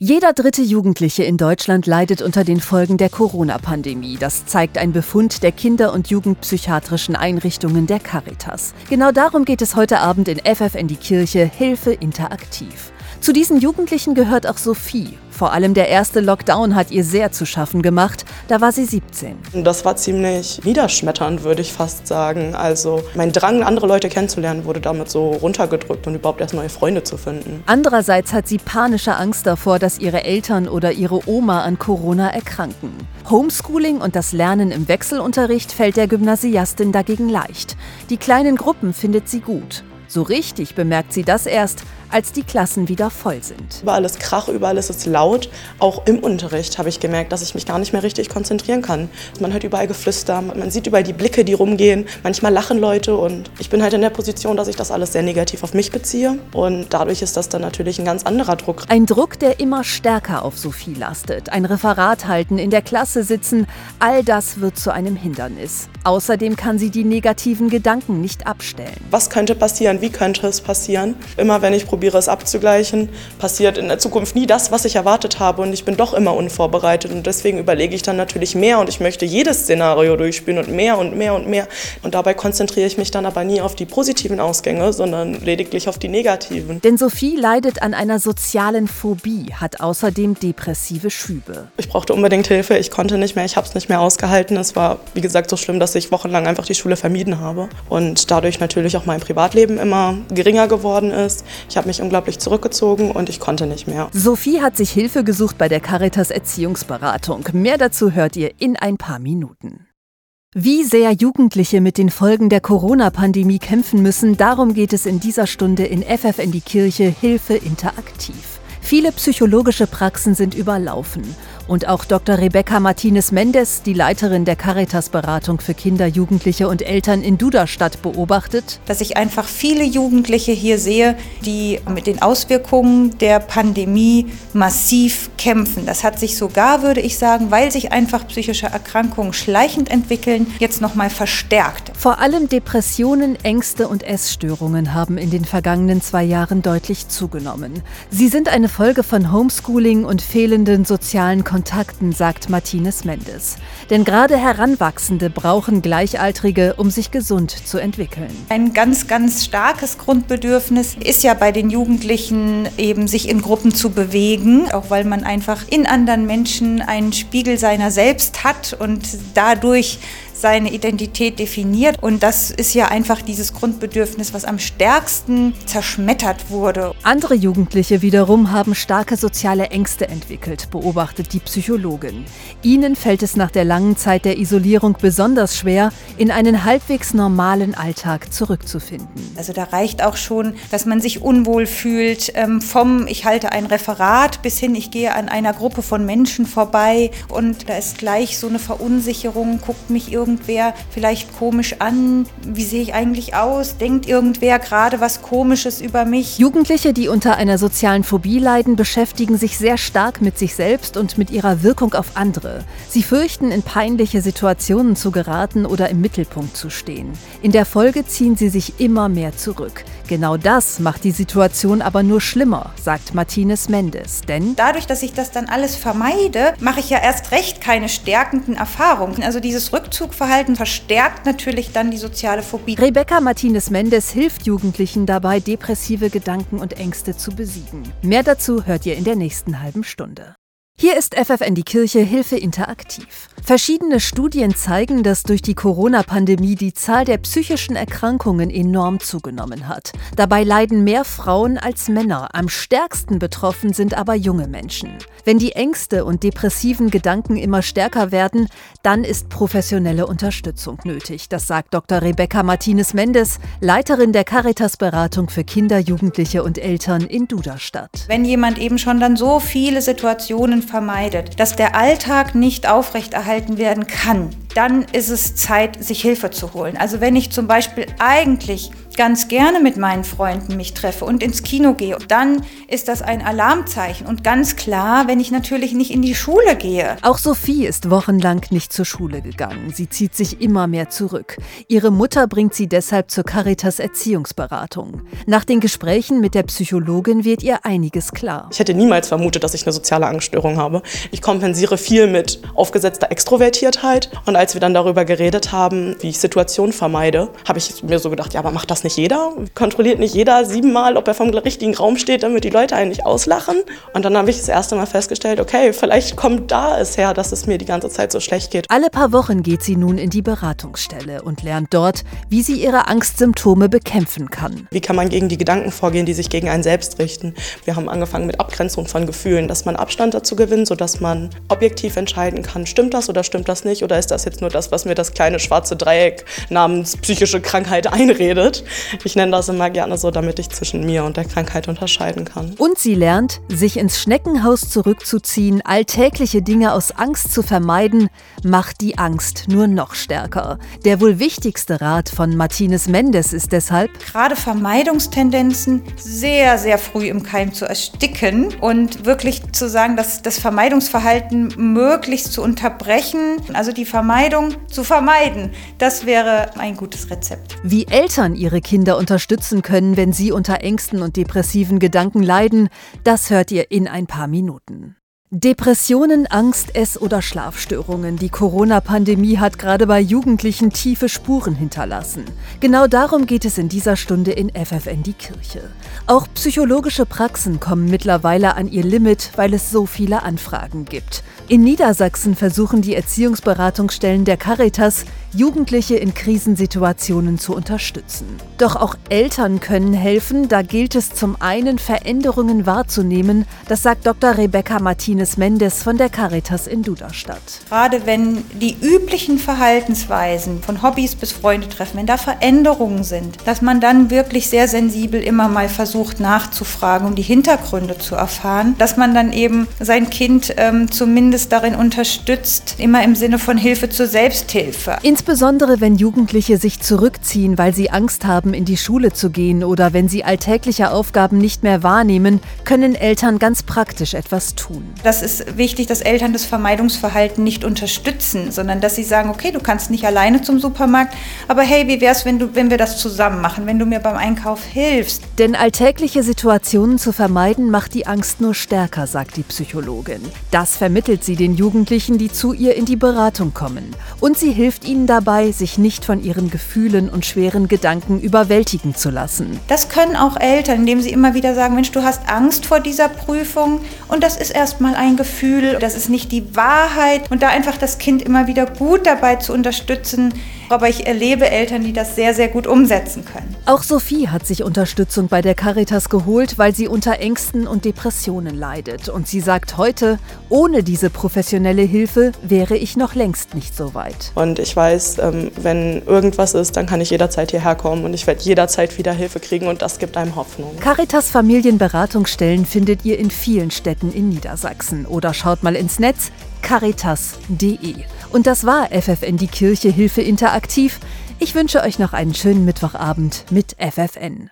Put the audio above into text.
Jeder dritte Jugendliche in Deutschland leidet unter den Folgen der Corona-Pandemie. Das zeigt ein Befund der Kinder- und Jugendpsychiatrischen Einrichtungen der Caritas. Genau darum geht es heute Abend in FF in die Kirche Hilfe interaktiv. Zu diesen Jugendlichen gehört auch Sophie. Vor allem der erste Lockdown hat ihr sehr zu schaffen gemacht. Da war sie 17. Das war ziemlich niederschmetternd, würde ich fast sagen. Also mein Drang, andere Leute kennenzulernen, wurde damit so runtergedrückt und überhaupt erst neue Freunde zu finden. Andererseits hat sie panische Angst davor, dass ihre Eltern oder ihre Oma an Corona erkranken. Homeschooling und das Lernen im Wechselunterricht fällt der Gymnasiastin dagegen leicht. Die kleinen Gruppen findet sie gut. So richtig bemerkt sie das erst, als die Klassen wieder voll sind. Überall ist Krach, überall ist es laut. Auch im Unterricht habe ich gemerkt, dass ich mich gar nicht mehr richtig konzentrieren kann. Man hört überall Geflüster, man sieht überall die Blicke, die rumgehen. Manchmal lachen Leute und ich bin halt in der Position, dass ich das alles sehr negativ auf mich beziehe. Und dadurch ist das dann natürlich ein ganz anderer Druck. Ein Druck, der immer stärker auf Sophie lastet. Ein Referat halten, in der Klasse sitzen, all das wird zu einem Hindernis. Außerdem kann sie die negativen Gedanken nicht abstellen. Was könnte passieren? Wie könnte es passieren? Immer wenn ich probiere es abzugleichen, passiert in der Zukunft nie das, was ich erwartet habe und ich bin doch immer unvorbereitet und deswegen überlege ich dann natürlich mehr und ich möchte jedes Szenario durchspielen und mehr und mehr und mehr und dabei konzentriere ich mich dann aber nie auf die positiven Ausgänge, sondern lediglich auf die negativen. Denn Sophie leidet an einer sozialen Phobie, hat außerdem depressive Schübe. Ich brauchte unbedingt Hilfe, ich konnte nicht mehr, ich habe es nicht mehr ausgehalten. Es war, wie gesagt, so schlimm, dass ich wochenlang einfach die Schule vermieden habe und dadurch natürlich auch mein Privatleben immer geringer geworden ist. Ich habe mich unglaublich zurückgezogen und ich konnte nicht mehr. Sophie hat sich Hilfe gesucht bei der Caritas Erziehungsberatung. Mehr dazu hört ihr in ein paar Minuten. Wie sehr Jugendliche mit den Folgen der Corona-Pandemie kämpfen müssen, darum geht es in dieser Stunde in FF in die Kirche Hilfe interaktiv. Viele psychologische Praxen sind überlaufen. Und auch Dr. Rebecca Martinez Mendes, die Leiterin der Caritas-Beratung für Kinder, Jugendliche und Eltern in Duderstadt, beobachtet, dass ich einfach viele Jugendliche hier sehe, die mit den Auswirkungen der Pandemie massiv kämpfen. Das hat sich sogar, würde ich sagen, weil sich einfach psychische Erkrankungen schleichend entwickeln, jetzt nochmal verstärkt. Vor allem Depressionen, Ängste und Essstörungen haben in den vergangenen zwei Jahren deutlich zugenommen. Sie sind eine Folge von Homeschooling und fehlenden sozialen Kontakten Kontakten, sagt Martinez Mendes. Denn gerade Heranwachsende brauchen Gleichaltrige, um sich gesund zu entwickeln. Ein ganz, ganz starkes Grundbedürfnis ist ja bei den Jugendlichen eben sich in Gruppen zu bewegen, auch weil man einfach in anderen Menschen einen Spiegel seiner selbst hat und dadurch seine Identität definiert. Und das ist ja einfach dieses Grundbedürfnis, was am stärksten zerschmettert wurde. Andere Jugendliche wiederum haben starke soziale Ängste entwickelt, beobachtet die Psychologin. Ihnen fällt es nach der langen Zeit der Isolierung besonders schwer, in einen halbwegs normalen Alltag zurückzufinden. Also da reicht auch schon, dass man sich unwohl fühlt, ähm, vom ich halte ein Referat bis hin, ich gehe an einer Gruppe von Menschen vorbei und da ist gleich so eine Verunsicherung, guckt mich irgendwie irgendwer vielleicht komisch an? Wie sehe ich eigentlich aus? Denkt irgendwer gerade was Komisches über mich? Jugendliche, die unter einer sozialen Phobie leiden, beschäftigen sich sehr stark mit sich selbst und mit ihrer Wirkung auf andere. Sie fürchten, in peinliche Situationen zu geraten oder im Mittelpunkt zu stehen. In der Folge ziehen sie sich immer mehr zurück. Genau das macht die Situation aber nur schlimmer, sagt Martinez Mendes. Denn dadurch, dass ich das dann alles vermeide, mache ich ja erst recht keine stärkenden Erfahrungen. Also dieses Rückzug Verhalten verstärkt natürlich dann die soziale Phobie. Rebecca Martinez Mendes hilft Jugendlichen dabei, depressive Gedanken und Ängste zu besiegen. Mehr dazu hört ihr in der nächsten halben Stunde. Hier ist FFN die Kirche Hilfe interaktiv. Verschiedene Studien zeigen, dass durch die Corona-Pandemie die Zahl der psychischen Erkrankungen enorm zugenommen hat. Dabei leiden mehr Frauen als Männer. Am stärksten betroffen sind aber junge Menschen. Wenn die Ängste und depressiven Gedanken immer stärker werden, dann ist professionelle Unterstützung nötig. Das sagt Dr. Rebecca Martinez Mendes, Leiterin der Caritas-Beratung für Kinder, Jugendliche und Eltern in Duderstadt. Wenn jemand eben schon dann so viele Situationen vermeidet, dass der Alltag nicht aufrechterhalten werden kann, dann ist es Zeit, sich Hilfe zu holen. Also wenn ich zum Beispiel eigentlich ganz gerne mit meinen Freunden mich treffe und ins Kino gehe, dann ist das ein Alarmzeichen. Und ganz klar, wenn ich natürlich nicht in die Schule gehe. Auch Sophie ist wochenlang nicht zur Schule gegangen. Sie zieht sich immer mehr zurück. Ihre Mutter bringt sie deshalb zur Caritas Erziehungsberatung. Nach den Gesprächen mit der Psychologin wird ihr einiges klar. Ich hätte niemals vermutet, dass ich eine soziale Angststörung habe. Ich kompensiere viel mit aufgesetzter Extrovertiertheit. Und als wir dann darüber geredet haben, wie ich Situationen vermeide, habe ich mir so gedacht, ja, aber macht das nicht jeder? Kontrolliert nicht jeder siebenmal, ob er vom richtigen Raum steht, damit die Leute einen nicht auslachen? Und dann habe ich das erste Mal festgestellt, okay, vielleicht kommt da es her, dass es mir die ganze Zeit so schlecht geht. Alle paar Wochen geht sie nun in die Beratungsstelle und lernt dort, wie sie ihre Angstsymptome bekämpfen kann. Wie kann man gegen die Gedanken vorgehen, die sich gegen einen selbst richten? Wir haben angefangen mit Abgrenzung von Gefühlen, dass man Abstand dazu gewinnt, sodass man objektiv entscheiden kann, stimmt das oder stimmt das nicht? Oder ist das jetzt nur das, was mir das kleine schwarze Dreieck namens psychische Krankheit einredet? Ich nenne das immer gerne so, damit ich zwischen mir und der Krankheit unterscheiden kann. Und sie lernt, sich ins Schneckenhaus zurückzuziehen, alltägliche Dinge aus Angst zu vermeiden, macht die Angst nur noch stärker. Der wohl wichtigste Rat von Martinez Mendes ist deshalb, gerade Vermeidungstendenzen sehr, sehr früh im Keim zu ersticken und wirklich zu sagen, dass das Vermeidungsverhalten möglichst zu unterbrechen, also die Vermeidung zu vermeiden. Das wäre ein gutes Rezept. Wie Eltern ihre Kinder unterstützen können, wenn sie unter Ängsten und depressiven Gedanken leiden, das hört ihr in ein paar Minuten. Depressionen, Angst, Ess- oder Schlafstörungen. Die Corona-Pandemie hat gerade bei Jugendlichen tiefe Spuren hinterlassen. Genau darum geht es in dieser Stunde in FFN die Kirche. Auch psychologische Praxen kommen mittlerweile an ihr Limit, weil es so viele Anfragen gibt. In Niedersachsen versuchen die Erziehungsberatungsstellen der Caritas, Jugendliche in Krisensituationen zu unterstützen. Doch auch Eltern können helfen, da gilt es zum einen Veränderungen wahrzunehmen, das sagt Dr. Rebecca Martinez Mendes von der Caritas in Duderstadt. Gerade wenn die üblichen Verhaltensweisen von Hobbys bis Freunde treffen, wenn da Veränderungen sind, dass man dann wirklich sehr sensibel immer mal versucht nachzufragen, um die Hintergründe zu erfahren, dass man dann eben sein Kind ähm, zumindest darin unterstützt, immer im Sinne von Hilfe zur Selbsthilfe. Insbesondere wenn Jugendliche sich zurückziehen, weil sie Angst haben, in die Schule zu gehen oder wenn sie alltägliche Aufgaben nicht mehr wahrnehmen, können Eltern ganz praktisch etwas tun. Das ist wichtig, dass Eltern das Vermeidungsverhalten nicht unterstützen, sondern dass sie sagen, okay, du kannst nicht alleine zum Supermarkt, aber hey, wie wäre es, wenn, wenn wir das zusammen machen, wenn du mir beim Einkauf hilfst? Denn alltägliche Situationen zu vermeiden, macht die Angst nur stärker, sagt die Psychologin. Das vermittelt sie den Jugendlichen, die zu ihr in die Beratung kommen. Und sie hilft ihnen dabei, sich nicht von ihren Gefühlen und schweren Gedanken überwältigen zu lassen. Das können auch Eltern, indem sie immer wieder sagen, Mensch, du hast Angst vor dieser Prüfung und das ist erstmal ein Gefühl, das ist nicht die Wahrheit und da einfach das Kind immer wieder gut dabei zu unterstützen, aber ich erlebe Eltern, die das sehr, sehr gut umsetzen können. Auch Sophie hat sich Unterstützung bei der Caritas geholt, weil sie unter Ängsten und Depressionen leidet. Und sie sagt heute, ohne diese professionelle Hilfe wäre ich noch längst nicht so weit. Und ich weiß, ähm, wenn irgendwas ist, dann kann ich jederzeit hierher kommen und ich werde jederzeit wieder Hilfe kriegen und das gibt einem Hoffnung. Caritas Familienberatungsstellen findet ihr in vielen Städten in Niedersachsen oder schaut mal ins Netz caritas.de. Und das war FFN die Kirche Hilfe interaktiv. Ich wünsche euch noch einen schönen Mittwochabend mit FFN.